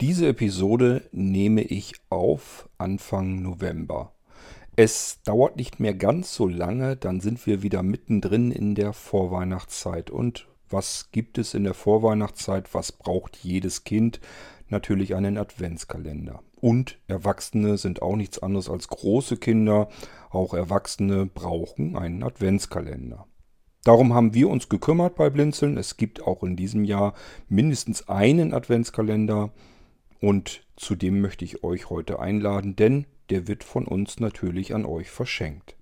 Diese Episode nehme ich auf Anfang November. Es dauert nicht mehr ganz so lange, dann sind wir wieder mittendrin in der Vorweihnachtszeit. Und was gibt es in der Vorweihnachtszeit? Was braucht jedes Kind? Natürlich einen Adventskalender. Und Erwachsene sind auch nichts anderes als große Kinder. Auch Erwachsene brauchen einen Adventskalender. Darum haben wir uns gekümmert bei Blinzeln. Es gibt auch in diesem Jahr mindestens einen Adventskalender. Und zu dem möchte ich euch heute einladen, denn der wird von uns natürlich an euch verschenkt.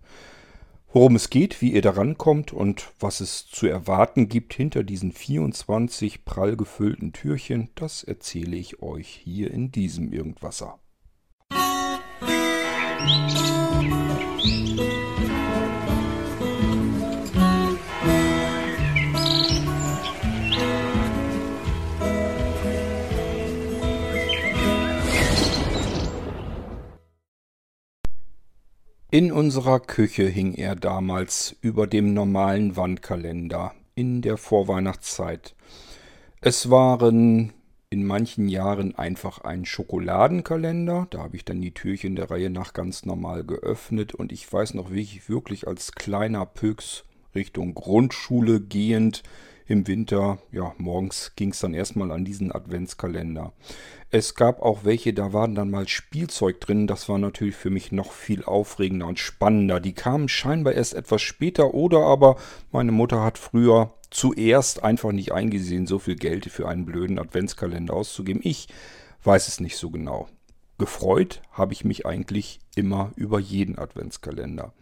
Worum es geht, wie ihr daran kommt und was es zu erwarten gibt hinter diesen 24 prall gefüllten Türchen, das erzähle ich euch hier in diesem Irgendwasser. Musik In unserer Küche hing er damals über dem normalen Wandkalender in der Vorweihnachtszeit. Es waren in manchen Jahren einfach ein Schokoladenkalender. Da habe ich dann die Türchen der Reihe nach ganz normal geöffnet und ich weiß noch, wie ich wirklich als kleiner Pöks Richtung Grundschule gehend im Winter, ja, morgens ging es dann erstmal an diesen Adventskalender. Es gab auch welche, da waren dann mal Spielzeug drin. Das war natürlich für mich noch viel aufregender und spannender. Die kamen scheinbar erst etwas später oder aber meine Mutter hat früher zuerst einfach nicht eingesehen, so viel Geld für einen blöden Adventskalender auszugeben. Ich weiß es nicht so genau. Gefreut habe ich mich eigentlich immer über jeden Adventskalender.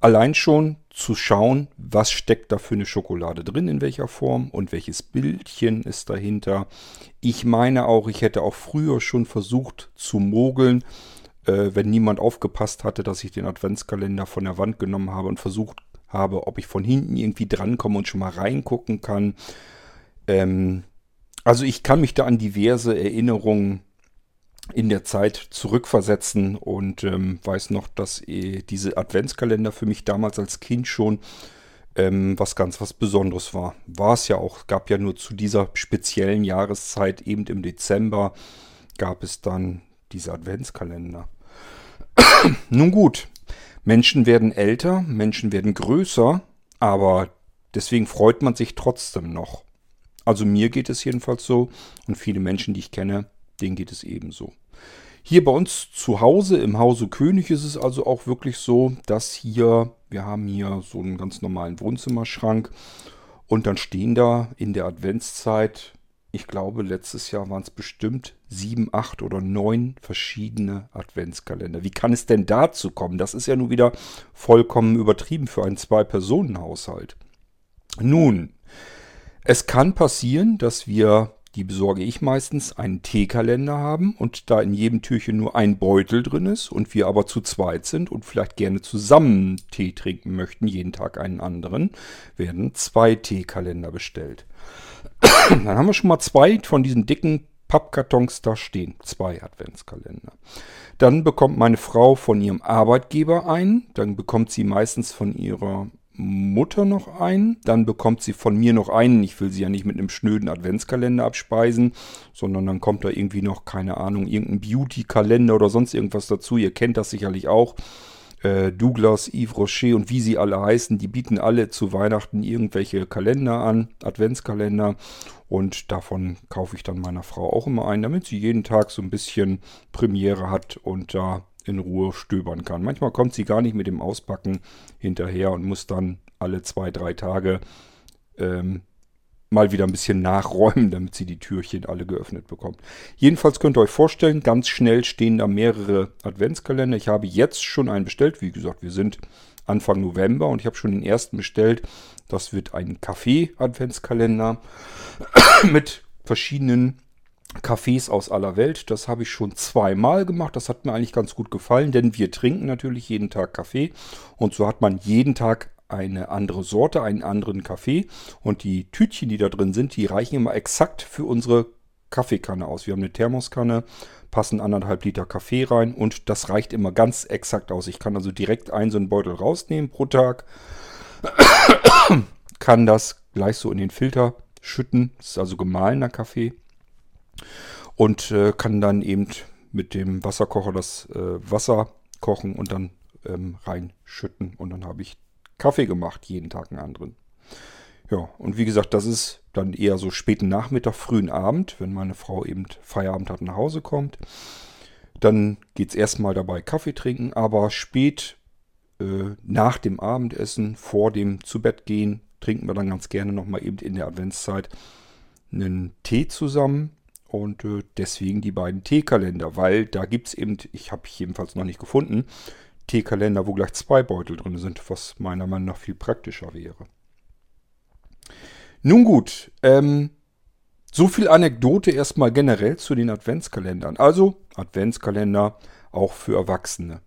Allein schon zu schauen, was steckt da für eine Schokolade drin, in welcher Form und welches Bildchen ist dahinter. Ich meine auch, ich hätte auch früher schon versucht zu mogeln, äh, wenn niemand aufgepasst hatte, dass ich den Adventskalender von der Wand genommen habe und versucht habe, ob ich von hinten irgendwie drankomme und schon mal reingucken kann. Ähm, also ich kann mich da an diverse Erinnerungen in der Zeit zurückversetzen und ähm, weiß noch, dass äh, diese Adventskalender für mich damals als Kind schon ähm, was ganz was Besonderes war. War es ja auch, gab ja nur zu dieser speziellen Jahreszeit, eben im Dezember, gab es dann diese Adventskalender. Nun gut, Menschen werden älter, Menschen werden größer, aber deswegen freut man sich trotzdem noch. Also mir geht es jedenfalls so und viele Menschen, die ich kenne, denen geht es ebenso. Hier bei uns zu Hause im Hause König ist es also auch wirklich so, dass hier, wir haben hier so einen ganz normalen Wohnzimmerschrank und dann stehen da in der Adventszeit, ich glaube letztes Jahr waren es bestimmt sieben, acht oder neun verschiedene Adventskalender. Wie kann es denn dazu kommen? Das ist ja nun wieder vollkommen übertrieben für einen Zwei-Personen-Haushalt. Nun, es kann passieren, dass wir die besorge ich meistens, einen Teekalender haben und da in jedem Türchen nur ein Beutel drin ist und wir aber zu zweit sind und vielleicht gerne zusammen Tee trinken möchten, jeden Tag einen anderen, werden zwei Teekalender bestellt. Dann haben wir schon mal zwei von diesen dicken Pappkartons da stehen. Zwei Adventskalender. Dann bekommt meine Frau von ihrem Arbeitgeber einen. Dann bekommt sie meistens von ihrer Mutter noch einen, dann bekommt sie von mir noch einen. Ich will sie ja nicht mit einem schnöden Adventskalender abspeisen, sondern dann kommt da irgendwie noch, keine Ahnung, irgendein Beauty-Kalender oder sonst irgendwas dazu. Ihr kennt das sicherlich auch. Äh, Douglas, Yves Rocher und wie sie alle heißen, die bieten alle zu Weihnachten irgendwelche Kalender an, Adventskalender. Und davon kaufe ich dann meiner Frau auch immer einen, damit sie jeden Tag so ein bisschen Premiere hat und da in Ruhe stöbern kann. Manchmal kommt sie gar nicht mit dem Auspacken hinterher und muss dann alle zwei, drei Tage ähm, mal wieder ein bisschen nachräumen, damit sie die Türchen alle geöffnet bekommt. Jedenfalls könnt ihr euch vorstellen, ganz schnell stehen da mehrere Adventskalender. Ich habe jetzt schon einen bestellt. Wie gesagt, wir sind Anfang November und ich habe schon den ersten bestellt. Das wird ein Kaffee-Adventskalender mit verschiedenen Cafés aus aller Welt. Das habe ich schon zweimal gemacht. Das hat mir eigentlich ganz gut gefallen, denn wir trinken natürlich jeden Tag Kaffee. Und so hat man jeden Tag eine andere Sorte, einen anderen Kaffee. Und die Tütchen, die da drin sind, die reichen immer exakt für unsere Kaffeekanne aus. Wir haben eine Thermoskanne, passen anderthalb Liter Kaffee rein und das reicht immer ganz exakt aus. Ich kann also direkt einen so einen Beutel rausnehmen pro Tag, kann das gleich so in den Filter schütten. Das ist also gemahlener Kaffee und äh, kann dann eben mit dem Wasserkocher das äh, Wasser kochen und dann ähm, reinschütten. Und dann habe ich Kaffee gemacht, jeden Tag einen anderen. Ja, und wie gesagt, das ist dann eher so späten Nachmittag, frühen Abend, wenn meine Frau eben Feierabend hat, nach Hause kommt. Dann geht es erstmal dabei Kaffee trinken, aber spät äh, nach dem Abendessen, vor dem Zubettgehen, trinken wir dann ganz gerne nochmal eben in der Adventszeit einen Tee zusammen. Und äh, deswegen die beiden Teekalender, weil da gibt es eben, ich habe jedenfalls noch nicht gefunden, Teekalender, wo gleich zwei Beutel drin sind, was meiner Meinung nach viel praktischer wäre. Nun gut, ähm, so viel Anekdote erstmal generell zu den Adventskalendern. Also Adventskalender auch für Erwachsene.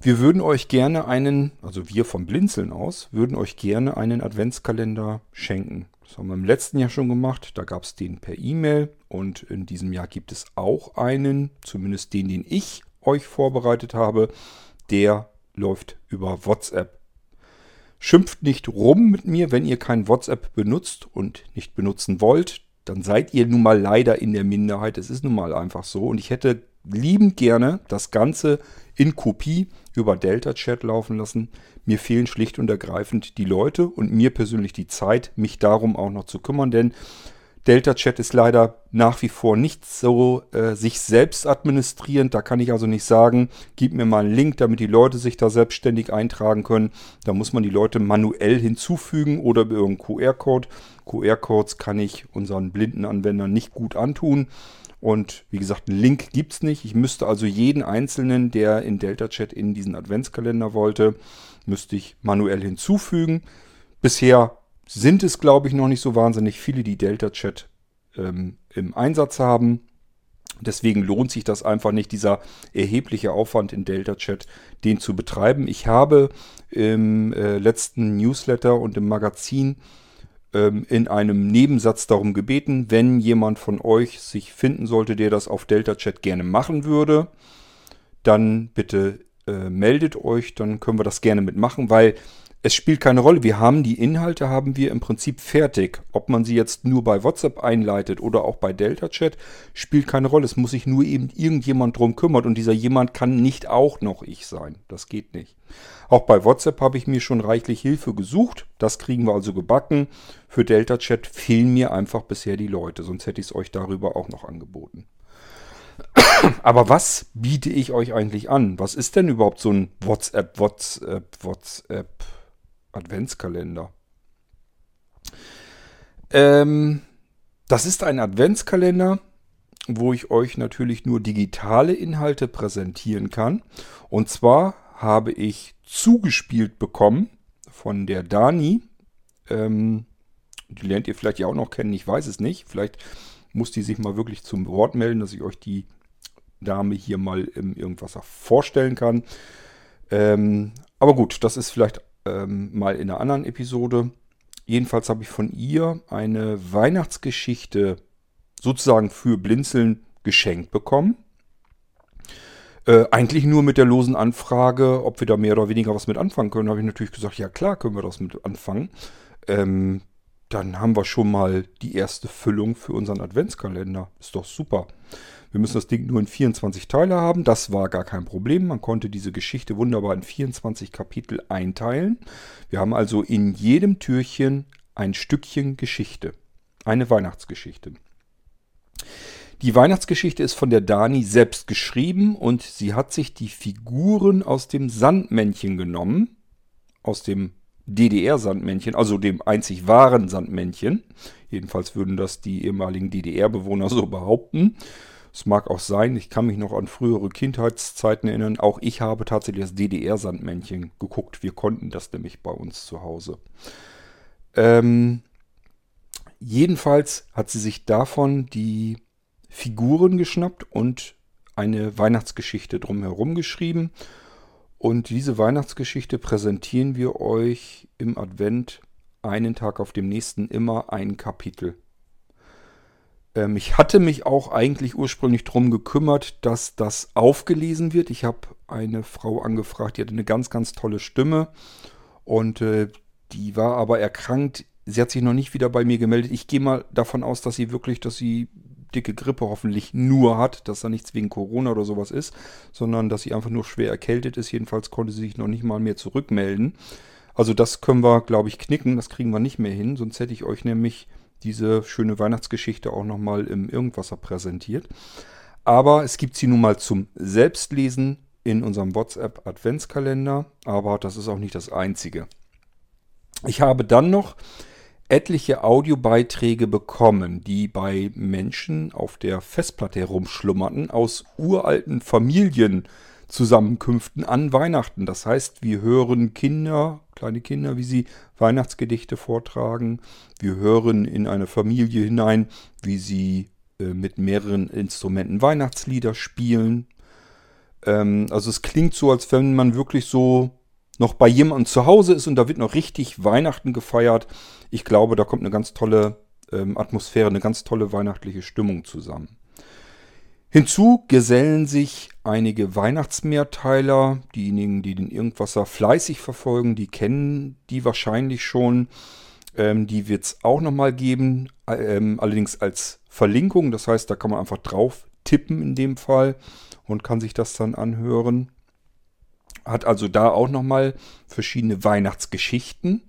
Wir würden euch gerne einen, also wir vom Blinzeln aus, würden euch gerne einen Adventskalender schenken. Das haben wir im letzten Jahr schon gemacht. Da gab es den per E-Mail und in diesem Jahr gibt es auch einen, zumindest den, den ich euch vorbereitet habe. Der läuft über WhatsApp. Schimpft nicht rum mit mir, wenn ihr kein WhatsApp benutzt und nicht benutzen wollt. Dann seid ihr nun mal leider in der Minderheit. Es ist nun mal einfach so. Und ich hätte liebend gerne das Ganze in Kopie über Delta Chat laufen lassen. Mir fehlen schlicht und ergreifend die Leute und mir persönlich die Zeit, mich darum auch noch zu kümmern, denn Delta Chat ist leider nach wie vor nicht so äh, sich selbst administrierend. Da kann ich also nicht sagen, gib mir mal einen Link, damit die Leute sich da selbstständig eintragen können. Da muss man die Leute manuell hinzufügen oder über irgendeinen QR-Code. QR-Codes kann ich unseren blinden Anwendern nicht gut antun. Und wie gesagt, einen Link gibt es nicht. Ich müsste also jeden Einzelnen, der in Delta Chat in diesen Adventskalender wollte, müsste ich manuell hinzufügen. Bisher sind es, glaube ich, noch nicht so wahnsinnig viele, die Delta Chat ähm, im Einsatz haben. Deswegen lohnt sich das einfach nicht, dieser erhebliche Aufwand in Delta Chat, den zu betreiben. Ich habe im äh, letzten Newsletter und im Magazin in einem Nebensatz darum gebeten, wenn jemand von euch sich finden sollte, der das auf Delta Chat gerne machen würde, dann bitte äh, meldet euch, dann können wir das gerne mitmachen, weil es spielt keine Rolle. Wir haben die Inhalte, haben wir im Prinzip fertig. Ob man sie jetzt nur bei WhatsApp einleitet oder auch bei Delta Chat, spielt keine Rolle. Es muss sich nur eben irgendjemand drum kümmern und dieser jemand kann nicht auch noch ich sein. Das geht nicht. Auch bei WhatsApp habe ich mir schon reichlich Hilfe gesucht. Das kriegen wir also gebacken. Für Delta Chat fehlen mir einfach bisher die Leute, sonst hätte ich es euch darüber auch noch angeboten. Aber was biete ich euch eigentlich an? Was ist denn überhaupt so ein WhatsApp, WhatsApp, WhatsApp? Adventskalender. Ähm, das ist ein Adventskalender, wo ich euch natürlich nur digitale Inhalte präsentieren kann. Und zwar habe ich zugespielt bekommen von der Dani. Ähm, die lernt ihr vielleicht ja auch noch kennen, ich weiß es nicht. Vielleicht muss die sich mal wirklich zum Wort melden, dass ich euch die Dame hier mal im Irgendwas vorstellen kann. Ähm, aber gut, das ist vielleicht ähm, mal in einer anderen Episode. Jedenfalls habe ich von ihr eine Weihnachtsgeschichte sozusagen für Blinzeln geschenkt bekommen. Äh, eigentlich nur mit der losen Anfrage, ob wir da mehr oder weniger was mit anfangen können, habe ich natürlich gesagt, ja klar können wir das mit anfangen. Ähm, dann haben wir schon mal die erste Füllung für unseren Adventskalender. Ist doch super. Wir müssen das Ding nur in 24 Teile haben. Das war gar kein Problem. Man konnte diese Geschichte wunderbar in 24 Kapitel einteilen. Wir haben also in jedem Türchen ein Stückchen Geschichte. Eine Weihnachtsgeschichte. Die Weihnachtsgeschichte ist von der Dani selbst geschrieben und sie hat sich die Figuren aus dem Sandmännchen genommen. Aus dem DDR-Sandmännchen, also dem einzig wahren Sandmännchen. Jedenfalls würden das die ehemaligen DDR-Bewohner so behaupten. Es mag auch sein, ich kann mich noch an frühere Kindheitszeiten erinnern. Auch ich habe tatsächlich das DDR-Sandmännchen geguckt. Wir konnten das nämlich bei uns zu Hause. Ähm, jedenfalls hat sie sich davon die Figuren geschnappt und eine Weihnachtsgeschichte drumherum geschrieben. Und diese Weihnachtsgeschichte präsentieren wir euch im Advent einen Tag auf dem nächsten immer ein Kapitel. Ähm, ich hatte mich auch eigentlich ursprünglich darum gekümmert, dass das aufgelesen wird. Ich habe eine Frau angefragt, die hatte eine ganz, ganz tolle Stimme und äh, die war aber erkrankt. Sie hat sich noch nicht wieder bei mir gemeldet. Ich gehe mal davon aus, dass sie wirklich, dass sie dicke Grippe hoffentlich nur hat, dass da nichts wegen Corona oder sowas ist, sondern dass sie einfach nur schwer erkältet ist. Jedenfalls konnte sie sich noch nicht mal mehr zurückmelden. Also das können wir, glaube ich, knicken. Das kriegen wir nicht mehr hin. Sonst hätte ich euch nämlich diese schöne Weihnachtsgeschichte auch nochmal im Irgendwasser präsentiert. Aber es gibt sie nun mal zum Selbstlesen in unserem WhatsApp Adventskalender. Aber das ist auch nicht das Einzige. Ich habe dann noch etliche Audiobeiträge bekommen, die bei Menschen auf der Festplatte herumschlummerten aus uralten Familienzusammenkünften an Weihnachten. Das heißt, wir hören Kinder, kleine Kinder, wie sie Weihnachtsgedichte vortragen. Wir hören in eine Familie hinein, wie sie äh, mit mehreren Instrumenten Weihnachtslieder spielen. Ähm, also es klingt so, als wenn man wirklich so noch bei jemandem zu Hause ist und da wird noch richtig Weihnachten gefeiert. Ich glaube, da kommt eine ganz tolle ähm, Atmosphäre, eine ganz tolle weihnachtliche Stimmung zusammen. Hinzu gesellen sich einige Weihnachtsmehrteiler. Diejenigen, die den Irgendwasser fleißig verfolgen, die kennen die wahrscheinlich schon. Ähm, die wird es auch nochmal geben, ähm, allerdings als Verlinkung. Das heißt, da kann man einfach drauf tippen in dem Fall und kann sich das dann anhören. Hat also da auch nochmal verschiedene Weihnachtsgeschichten.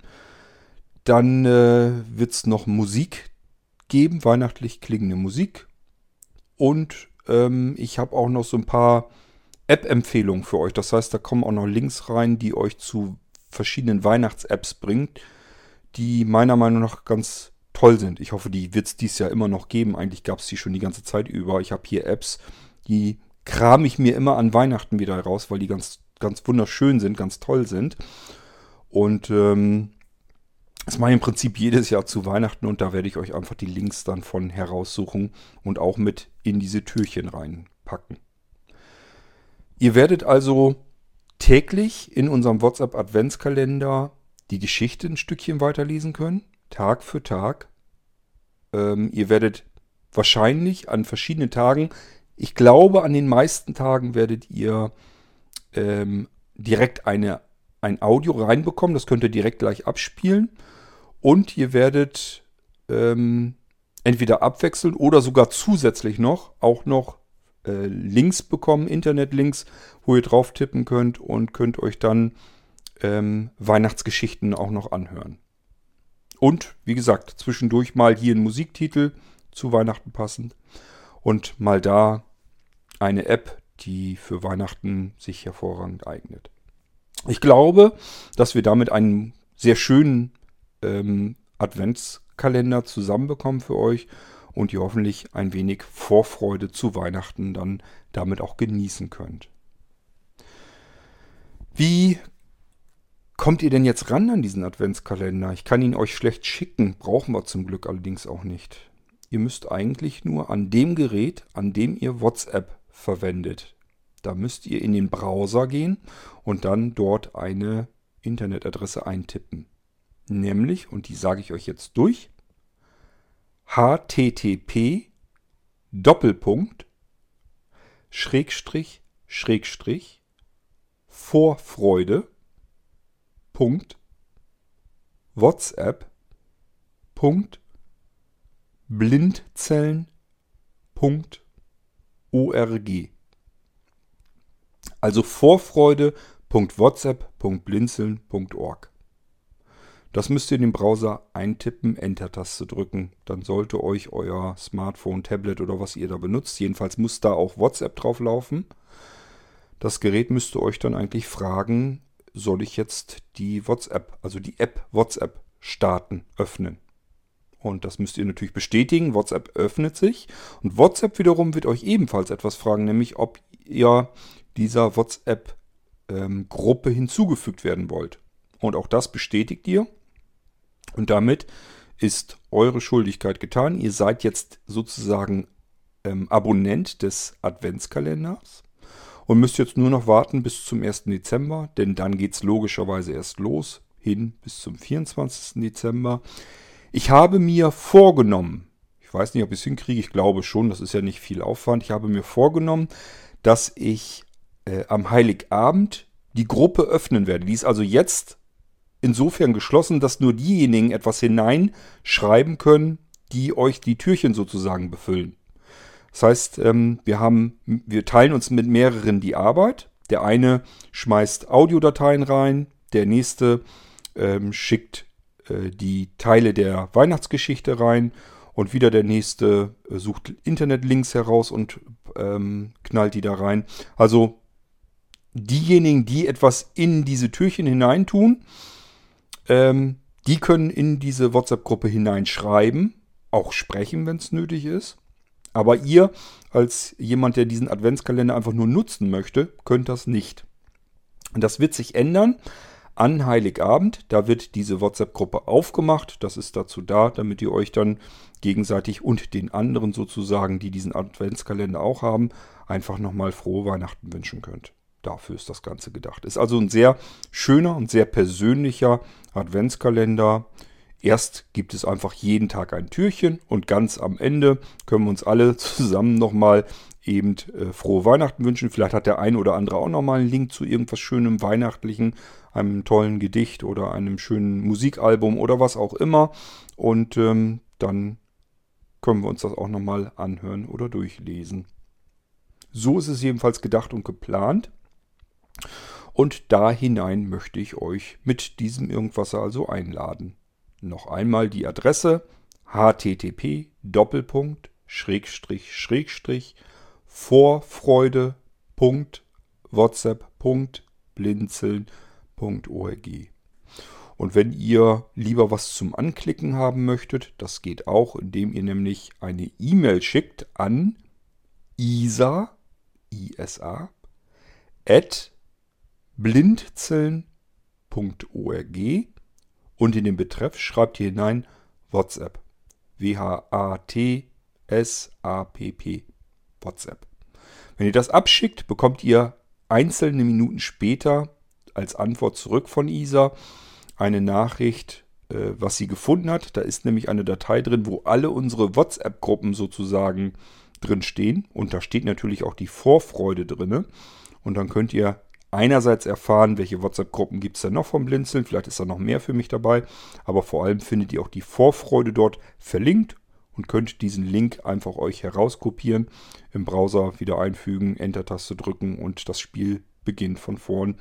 Dann äh, wird es noch Musik geben, weihnachtlich klingende Musik. Und ähm, ich habe auch noch so ein paar App-Empfehlungen für euch. Das heißt, da kommen auch noch Links rein, die euch zu verschiedenen Weihnachts-Apps bringt, die meiner Meinung nach ganz toll sind. Ich hoffe, die wird es dies Jahr immer noch geben. Eigentlich gab es die schon die ganze Zeit über. Ich habe hier Apps, die kram ich mir immer an Weihnachten wieder raus, weil die ganz ganz wunderschön sind, ganz toll sind. Und ähm, das mache ich im Prinzip jedes Jahr zu Weihnachten und da werde ich euch einfach die Links dann von heraussuchen und auch mit in diese Türchen reinpacken. Ihr werdet also täglich in unserem WhatsApp Adventskalender die Geschichte ein Stückchen weiterlesen können, Tag für Tag. Ähm, ihr werdet wahrscheinlich an verschiedenen Tagen, ich glaube an den meisten Tagen werdet ihr ähm, direkt eine, ein Audio reinbekommen. Das könnt ihr direkt gleich abspielen. Und ihr werdet ähm, entweder abwechselnd oder sogar zusätzlich noch auch noch äh, Links bekommen, Internetlinks, wo ihr drauf tippen könnt und könnt euch dann ähm, Weihnachtsgeschichten auch noch anhören. Und wie gesagt, zwischendurch mal hier ein Musiktitel zu Weihnachten passend und mal da eine App, die für Weihnachten sich hervorragend eignet. Ich glaube, dass wir damit einen sehr schönen ähm, Adventskalender zusammenbekommen für euch und ihr hoffentlich ein wenig Vorfreude zu Weihnachten dann damit auch genießen könnt. Wie kommt ihr denn jetzt ran an diesen Adventskalender? Ich kann ihn euch schlecht schicken, brauchen wir zum Glück allerdings auch nicht. Ihr müsst eigentlich nur an dem Gerät, an dem ihr WhatsApp verwendet. Da müsst ihr in den Browser gehen und dann dort eine Internetadresse eintippen. Nämlich, und die sage ich euch jetzt durch, http Doppelpunkt Schrägstrich Schrägstrich Vorfreude Punkt WhatsApp Punkt Blindzellen Punkt org. Also vorfreude.whatsapp.blinzeln.org. Das müsst ihr in den Browser eintippen, Enter-Taste drücken. Dann sollte euch euer Smartphone, Tablet oder was ihr da benutzt, jedenfalls muss da auch WhatsApp drauf laufen. Das Gerät müsste euch dann eigentlich fragen, soll ich jetzt die WhatsApp, also die App WhatsApp starten, öffnen. Und das müsst ihr natürlich bestätigen. WhatsApp öffnet sich. Und WhatsApp wiederum wird euch ebenfalls etwas fragen, nämlich ob ihr dieser WhatsApp-Gruppe ähm, hinzugefügt werden wollt. Und auch das bestätigt ihr. Und damit ist eure Schuldigkeit getan. Ihr seid jetzt sozusagen ähm, Abonnent des Adventskalenders und müsst jetzt nur noch warten bis zum 1. Dezember, denn dann geht es logischerweise erst los, hin bis zum 24. Dezember. Ich habe mir vorgenommen, ich weiß nicht, ob ich es hinkriege, ich glaube schon, das ist ja nicht viel Aufwand. Ich habe mir vorgenommen, dass ich äh, am Heiligabend die Gruppe öffnen werde. Die ist also jetzt insofern geschlossen, dass nur diejenigen etwas hineinschreiben können, die euch die Türchen sozusagen befüllen. Das heißt, ähm, wir haben, wir teilen uns mit mehreren die Arbeit. Der eine schmeißt Audiodateien rein, der nächste ähm, schickt äh, die Teile der Weihnachtsgeschichte rein und wieder der nächste äh, sucht Internetlinks heraus und ähm, knallt die da rein. Also diejenigen, die etwas in diese Türchen hineintun, ähm, die können in diese WhatsApp-Gruppe hineinschreiben, auch sprechen, wenn es nötig ist. Aber ihr als jemand, der diesen Adventskalender einfach nur nutzen möchte, könnt das nicht. Und das wird sich ändern an Heiligabend. Da wird diese WhatsApp-Gruppe aufgemacht. Das ist dazu da, damit ihr euch dann gegenseitig und den anderen sozusagen, die diesen Adventskalender auch haben, einfach nochmal frohe Weihnachten wünschen könnt. Dafür ist das Ganze gedacht. Ist also ein sehr schöner und sehr persönlicher Adventskalender. Erst gibt es einfach jeden Tag ein Türchen und ganz am Ende können wir uns alle zusammen nochmal eben äh, frohe Weihnachten wünschen. Vielleicht hat der ein oder andere auch nochmal einen Link zu irgendwas Schönem, Weihnachtlichen, einem tollen Gedicht oder einem schönen Musikalbum oder was auch immer. Und ähm, dann können wir uns das auch nochmal anhören oder durchlesen. So ist es jedenfalls gedacht und geplant. Und da hinein möchte ich euch mit diesem Irgendwasser also einladen. Noch einmal die Adresse http vorfreude.whatsapp.blinzeln.org. Und wenn ihr lieber was zum Anklicken haben möchtet, das geht auch, indem ihr nämlich eine E-Mail schickt an isa, isa, at blinzeln.org und in den Betreff schreibt ihr hinein WhatsApp. W-H-A-T-S-A-P-P. WhatsApp. Wenn ihr das abschickt, bekommt ihr einzelne Minuten später als Antwort zurück von ISA eine Nachricht, äh, was sie gefunden hat. Da ist nämlich eine Datei drin, wo alle unsere WhatsApp-Gruppen sozusagen drin stehen. Und da steht natürlich auch die Vorfreude drin. Und dann könnt ihr einerseits erfahren, welche WhatsApp-Gruppen gibt es denn noch vom Blinzeln. Vielleicht ist da noch mehr für mich dabei. Aber vor allem findet ihr auch die Vorfreude dort verlinkt und könnt diesen Link einfach euch herauskopieren, im Browser wieder einfügen, Enter-Taste drücken und das Spiel beginnt von vorn.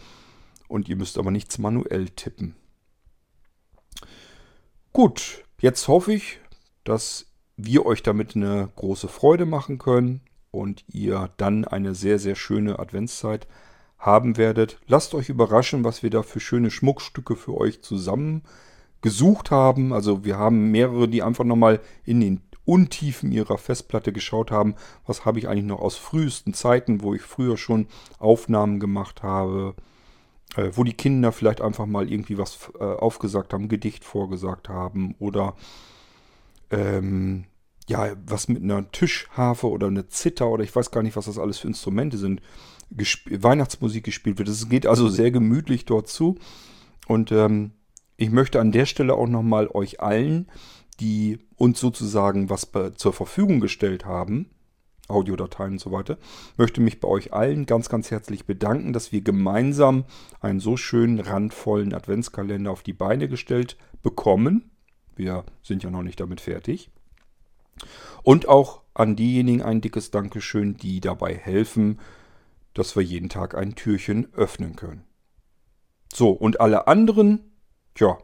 Und ihr müsst aber nichts manuell tippen. Gut, jetzt hoffe ich, dass wir euch damit eine große Freude machen können und ihr dann eine sehr, sehr schöne Adventszeit habt haben werdet. Lasst euch überraschen, was wir da für schöne Schmuckstücke für euch zusammen gesucht haben. Also wir haben mehrere, die einfach nochmal in den Untiefen ihrer Festplatte geschaut haben, was habe ich eigentlich noch aus frühesten Zeiten, wo ich früher schon Aufnahmen gemacht habe, äh, wo die Kinder vielleicht einfach mal irgendwie was äh, aufgesagt haben, Gedicht vorgesagt haben oder ähm, ja, was mit einer Tischharfe oder einer Zither oder ich weiß gar nicht, was das alles für Instrumente sind, gesp Weihnachtsmusik gespielt wird. Es geht also sehr gemütlich dort zu. Und ähm, ich möchte an der Stelle auch nochmal euch allen, die uns sozusagen was zur Verfügung gestellt haben, Audiodateien und so weiter, möchte mich bei euch allen ganz, ganz herzlich bedanken, dass wir gemeinsam einen so schönen, randvollen Adventskalender auf die Beine gestellt bekommen. Wir sind ja noch nicht damit fertig. Und auch an diejenigen ein dickes Dankeschön, die dabei helfen, dass wir jeden Tag ein Türchen öffnen können. So, und alle anderen, tja,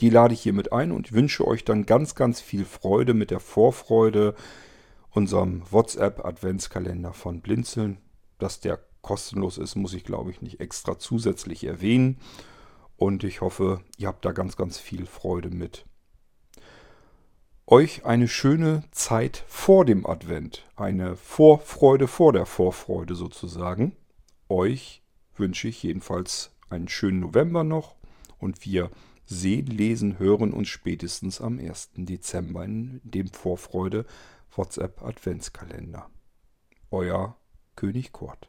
die lade ich hiermit ein und wünsche euch dann ganz, ganz viel Freude mit der Vorfreude, unserem WhatsApp-Adventskalender von Blinzeln. Dass der kostenlos ist, muss ich glaube ich nicht extra zusätzlich erwähnen. Und ich hoffe, ihr habt da ganz, ganz viel Freude mit euch eine schöne Zeit vor dem Advent, eine Vorfreude vor der Vorfreude sozusagen. Euch wünsche ich jedenfalls einen schönen November noch und wir sehen, lesen, hören uns spätestens am 1. Dezember in dem Vorfreude WhatsApp Adventskalender. Euer König Kurt.